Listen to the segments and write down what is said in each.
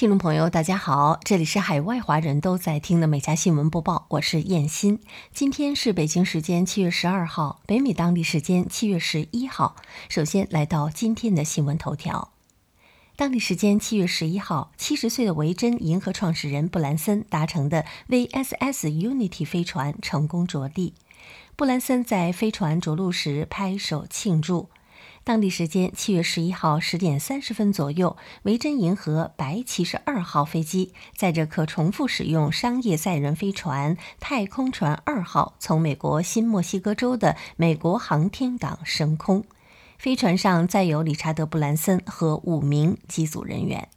听众朋友，大家好，这里是海外华人都在听的每家新闻播报，我是燕欣。今天是北京时间七月十二号，北美当地时间七月十一号。首先来到今天的新闻头条。当地时间七月十一号，七十岁的维珍银河创始人布兰森搭乘的 VSS Unity 飞船成功着陆。布兰森在飞船着陆时拍手庆祝。当地时间七月十一号十点三十分左右，维珍银河白骑士二号飞机载着可重复使用商业载人飞船太空船二号从美国新墨西哥州的美国航天港升空。飞船上载有理查德·布兰森和五名机组人员。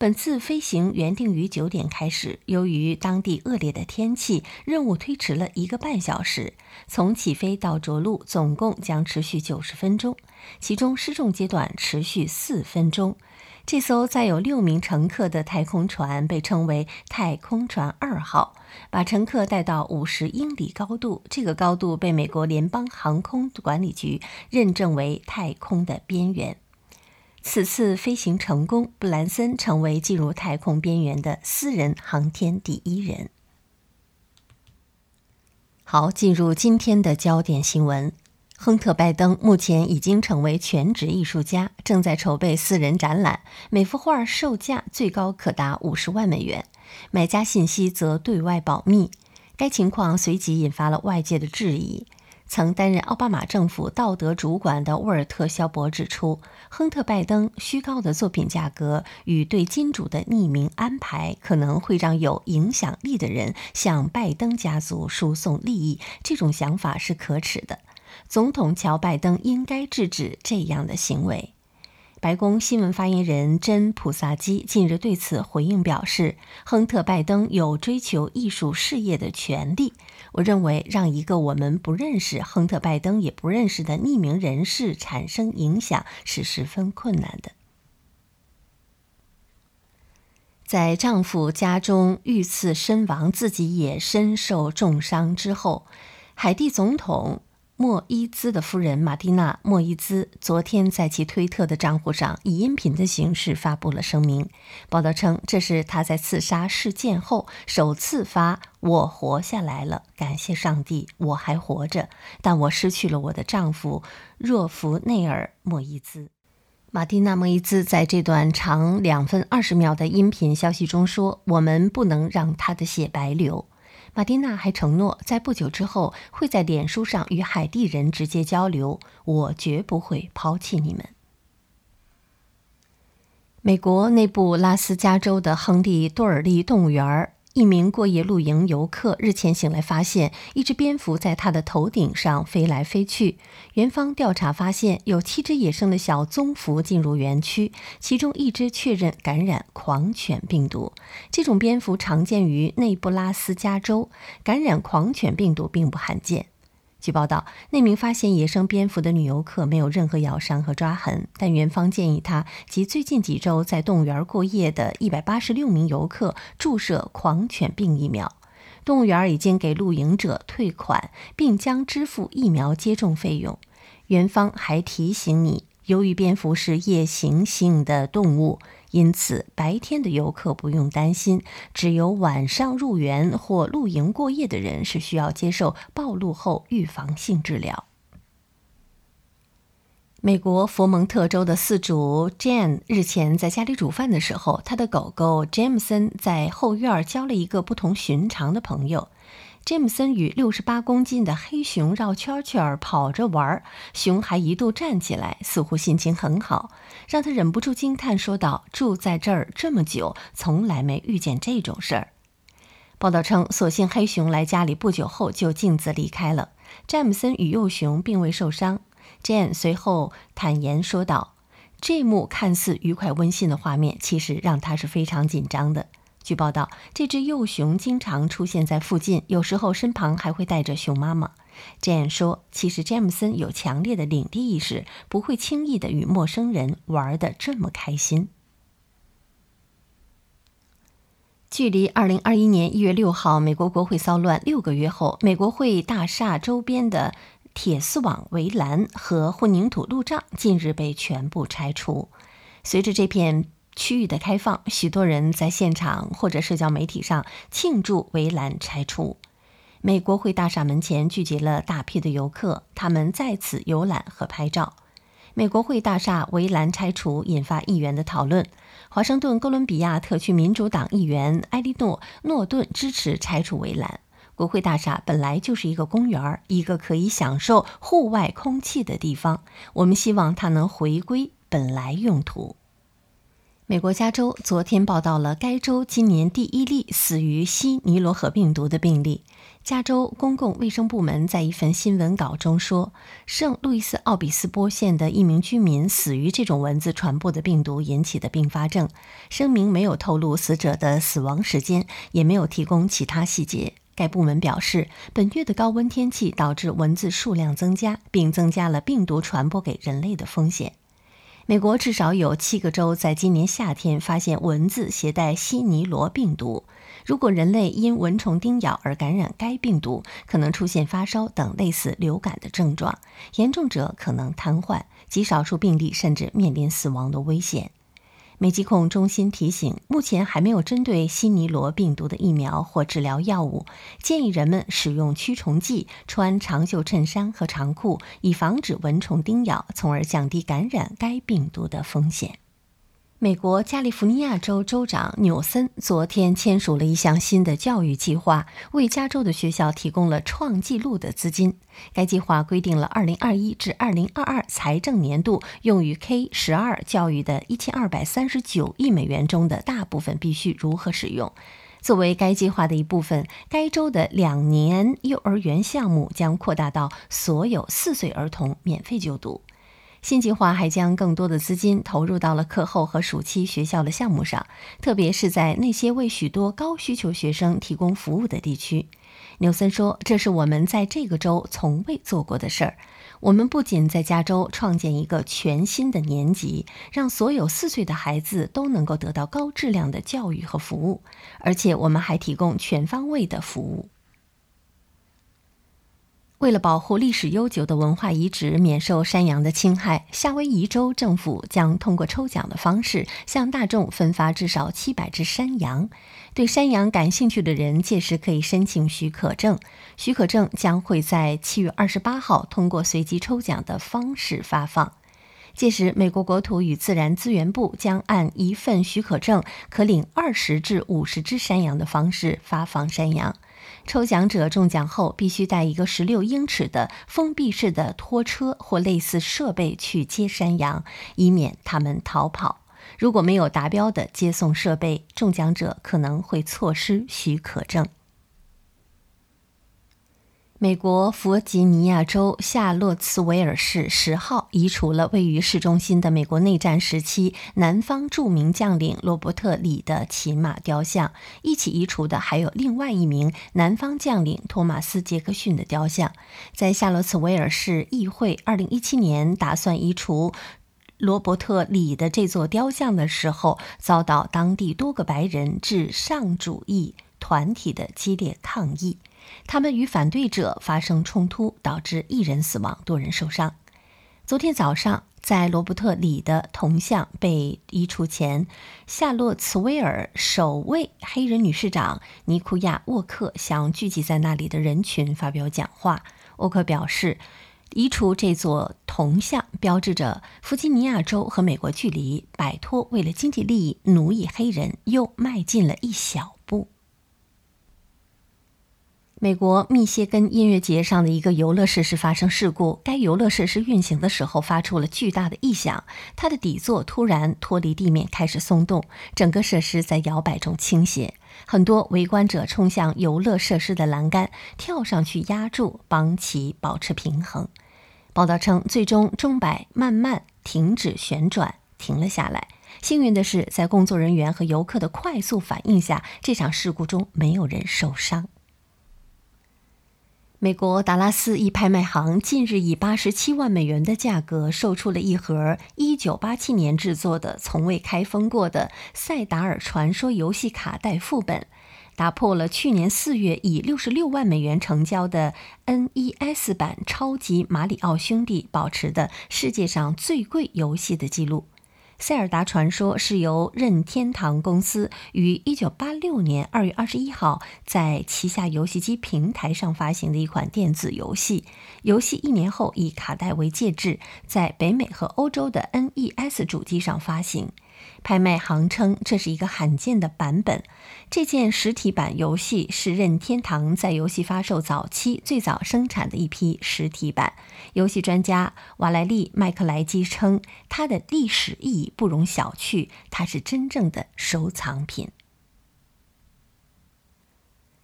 本次飞行原定于九点开始，由于当地恶劣的天气，任务推迟了一个半小时。从起飞到着陆，总共将持续九十分钟，其中失重阶段持续四分钟。这艘载有六名乘客的太空船被称为“太空船二号”，把乘客带到五十英里高度。这个高度被美国联邦航空管理局认证为太空的边缘。此次飞行成功，布兰森成为进入太空边缘的私人航天第一人。好，进入今天的焦点新闻：亨特·拜登目前已经成为全职艺术家，正在筹备私人展览，每幅画售价最高可达五十万美元，买家信息则对外保密。该情况随即引发了外界的质疑。曾担任奥巴马政府道德主管的沃尔特·肖伯指出，亨特·拜登虚高的作品价格与对金主的匿名安排，可能会让有影响力的人向拜登家族输送利益。这种想法是可耻的。总统乔·拜登应该制止这样的行为。白宫新闻发言人珍·普萨基近日对此回应表示：“亨特·拜登有追求艺术事业的权利。我认为，让一个我们不认识、亨特·拜登也不认识的匿名人士产生影响是十分困难的。”在丈夫家中遇刺身亡，自己也身受重伤之后，海地总统。莫伊兹的夫人马蒂娜·莫伊兹昨天在其推特的账户上以音频的形式发布了声明。报道称，这是她在刺杀事件后首次发“我活下来了，感谢上帝，我还活着，但我失去了我的丈夫若弗内尔·莫伊兹”。马蒂娜·莫伊兹在这段长两分二十秒的音频消息中说：“我们不能让他的血白流。”马蒂娜还承诺，在不久之后会在脸书上与海地人直接交流。我绝不会抛弃你们。美国内布拉斯加州的亨利·多尔利动物园。一名过夜露营游客日前醒来，发现一只蝙蝠在他的头顶上飞来飞去。园方调查发现，有七只野生的小棕蝠进入园区，其中一只确认感染狂犬病毒。这种蝙蝠常见于内布拉斯加州，感染狂犬病毒并不罕见。据报道，那名发现野生蝙蝠的女游客没有任何咬伤和抓痕，但园方建议她及最近几周在动物园过夜的一百八十六名游客注射狂犬病疫苗。动物园已经给露营者退款，并将支付疫苗接种费用。园方还提醒你，由于蝙蝠是夜行性的动物。因此，白天的游客不用担心，只有晚上入园或露营过夜的人是需要接受暴露后预防性治疗。美国佛蒙特州的饲主 Jane 日前在家里煮饭的时候，他的狗狗 Jameson 在后院交了一个不同寻常的朋友。詹姆森与六十八公斤的黑熊绕圈圈跑着玩，熊还一度站起来，似乎心情很好，让他忍不住惊叹说道：“住在这儿这么久，从来没遇见这种事儿。”报道称，所幸黑熊来家里不久后就径自离开了。詹姆森与幼熊并未受伤。Jane 随后坦言说道：“这幕看似愉快温馨的画面，其实让他是非常紧张的。”据报道，这只幼熊经常出现在附近，有时候身旁还会带着熊妈妈。Jane 说：“其实詹姆森有强烈的领地意识，不会轻易的与陌生人玩的这么开心。”距离二零二一年一月六号美国国会骚乱六个月后，美国会大厦周边的铁丝网围栏和混凝土路障近日被全部拆除。随着这片。区域的开放，许多人在现场或者社交媒体上庆祝围栏拆除。美国会大厦门前聚集了大批的游客，他们在此游览和拍照。美国会大厦围栏拆除引发议员的讨论。华盛顿哥伦比亚特区民主党议员埃莉诺·诺顿支持拆除围栏。国会大厦本来就是一个公园，一个可以享受户外空气的地方。我们希望它能回归本来用途。美国加州昨天报道了该州今年第一例死于西尼罗河病毒的病例。加州公共卫生部门在一份新闻稿中说，圣路易斯奥比斯波县的一名居民死于这种蚊子传播的病毒引起的并发症。声明没有透露死者的死亡时间，也没有提供其他细节。该部门表示，本月的高温天气导致蚊子数量增加，并增加了病毒传播给人类的风险。美国至少有七个州在今年夏天发现蚊子携带西尼罗病毒。如果人类因蚊虫叮咬而感染该病毒，可能出现发烧等类似流感的症状，严重者可能瘫痪，极少数病例甚至面临死亡的危险。美疾控中心提醒，目前还没有针对西尼罗病毒的疫苗或治疗药物，建议人们使用驱虫剂，穿长袖衬衫和长裤，以防止蚊虫叮咬，从而降低感染该病毒的风险。美国加利福尼亚州州长纽森昨天签署了一项新的教育计划，为加州的学校提供了创纪录的资金。该计划规定了2021至2022财政年度用于 K 十二教育的1239亿美元中的大部分必须如何使用。作为该计划的一部分，该州的两年幼儿园项目将扩大到所有四岁儿童免费就读。新计划还将更多的资金投入到了课后和暑期学校的项目上，特别是在那些为许多高需求学生提供服务的地区。纽森说：“这是我们在这个州从未做过的事儿。我们不仅在加州创建一个全新的年级，让所有四岁的孩子都能够得到高质量的教育和服务，而且我们还提供全方位的服务。”为了保护历史悠久的文化遗址免受山羊的侵害，夏威夷州政府将通过抽奖的方式向大众分发至少七百只山羊。对山羊感兴趣的人，届时可以申请许可证。许可证将会在七月二十八号通过随机抽奖的方式发放。届时，美国国土与自然资源部将按一份许可证可领二十至五十只山羊的方式发放山羊。抽奖者中奖后必须带一个十六英尺的封闭式的拖车或类似设备去接山羊，以免它们逃跑。如果没有达标的接送设备，中奖者可能会错失许可证。美国弗吉尼亚州夏洛茨维尔市十号移除了位于市中心的美国内战时期南方著名将领罗伯特·李的骑马雕像。一起移除的还有另外一名南方将领托马斯·杰克逊的雕像。在夏洛茨维尔市议会2017年打算移除罗伯特·李的这座雕像的时候，遭到当地多个白人至上主义团体的激烈抗议。他们与反对者发生冲突，导致一人死亡，多人受伤。昨天早上，在罗伯特·里的铜像被移除前，夏洛茨威尔首位黑人女市长尼库亚·沃克向聚集在那里的人群发表讲话。沃克表示，移除这座铜像标志着弗吉尼亚州和美国距离摆脱为了经济利益奴役黑人又迈进了一小。美国密歇根音乐节上的一个游乐设施发生事故，该游乐设施运行的时候发出了巨大的异响，它的底座突然脱离地面开始松动，整个设施在摇摆中倾斜。很多围观者冲向游乐设施的栏杆，跳上去压住，帮其保持平衡。报道称，最终钟摆慢慢停止旋转，停了下来。幸运的是，在工作人员和游客的快速反应下，这场事故中没有人受伤。美国达拉斯一拍卖行近日以八十七万美元的价格售出了一盒一九八七年制作的、从未开封过的《塞达尔传说》游戏卡带副本，打破了去年四月以六十六万美元成交的 NES 版《超级马里奥兄弟》保持的世界上最贵游戏的记录。塞尔达传说是由任天堂公司于1986年2月21号在旗下游戏机平台上发行的一款电子游戏。游戏一年后以卡带为介质，在北美和欧洲的 NES 主机上发行。拍卖行称这是一个罕见的版本。这件实体版游戏是任天堂在游戏发售早期最早生产的一批实体版。游戏专家瓦莱利·麦克莱基称，它的历史意义不容小觑，它是真正的收藏品。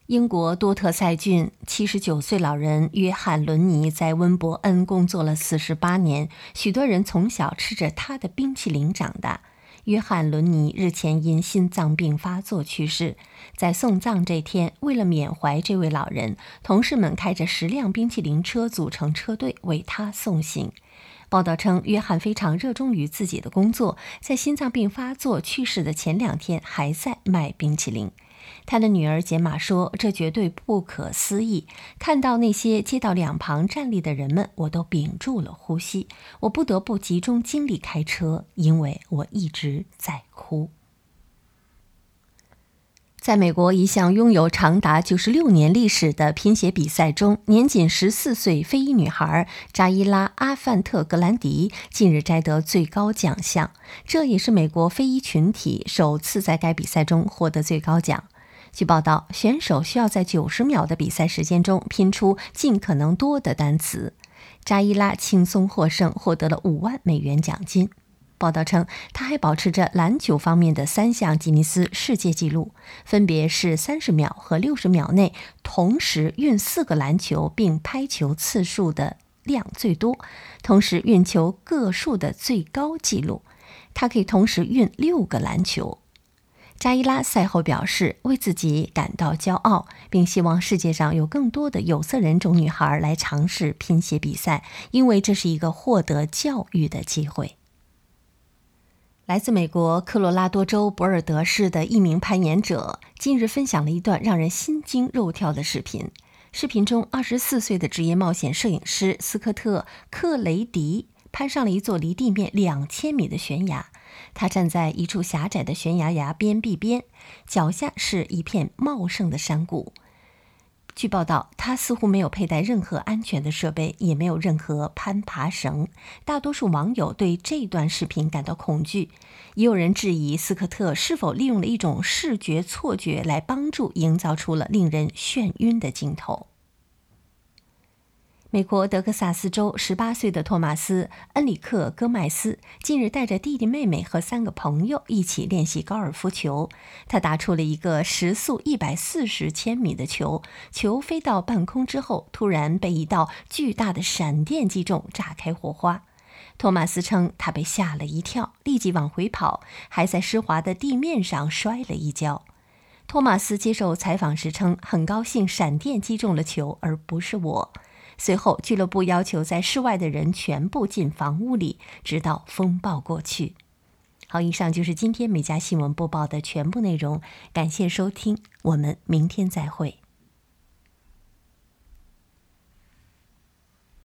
英国多特塞郡七十九岁老人约翰·伦尼在温伯恩工作了四十八年，许多人从小吃着他的冰淇淋长大。约翰·伦尼日前因心脏病发作去世。在送葬这天，为了缅怀这位老人，同事们开着十辆冰淇淋车组成车队为他送行。报道称，约翰非常热衷于自己的工作，在心脏病发作去世的前两天还在卖冰淇淋。他的女儿杰玛说：“这绝对不可思议！看到那些街道两旁站立的人们，我都屏住了呼吸。我不得不集中精力开车，因为我一直在哭。”在美国一项拥有长达九十六年历史的拼写比赛中，年仅十四岁非裔女孩扎伊拉·阿范特·格兰迪近日摘得最高奖项，这也是美国非裔群体首次在该比赛中获得最高奖。据报道，选手需要在九十秒的比赛时间中拼出尽可能多的单词。扎伊拉轻松获胜，获得了五万美元奖金。报道称，他还保持着篮球方面的三项吉尼斯世界纪录，分别是三十秒和六十秒内同时运四个篮球并拍球次数的量最多，同时运球个数的最高纪录。他可以同时运六个篮球。扎伊拉赛后表示，为自己感到骄傲，并希望世界上有更多的有色人种女孩来尝试拼写比赛，因为这是一个获得教育的机会。来自美国科罗拉多州博尔德市的一名攀岩者近日分享了一段让人心惊肉跳的视频。视频中，二十四岁的职业冒险摄影师斯科特·克雷迪攀上了一座离地面两千米的悬崖。他站在一处狭窄的悬崖崖边壁边，脚下是一片茂盛的山谷。据报道，他似乎没有佩戴任何安全的设备，也没有任何攀爬绳。大多数网友对这段视频感到恐惧，也有人质疑斯科特是否利用了一种视觉错觉来帮助营造出了令人眩晕的镜头。美国德克萨斯州十八岁的托马斯·恩里克·戈麦斯近日带着弟弟妹妹和三个朋友一起练习高尔夫球。他打出了一个时速一百四十千米的球，球飞到半空之后，突然被一道巨大的闪电击中，炸开火花。托马斯称他被吓了一跳，立即往回跑，还在湿滑的地面上摔了一跤。托马斯接受采访时称：“很高兴闪电击中了球，而不是我。”随后，俱乐部要求在室外的人全部进房屋里，直到风暴过去。好，以上就是今天美家新闻播报的全部内容，感谢收听，我们明天再会。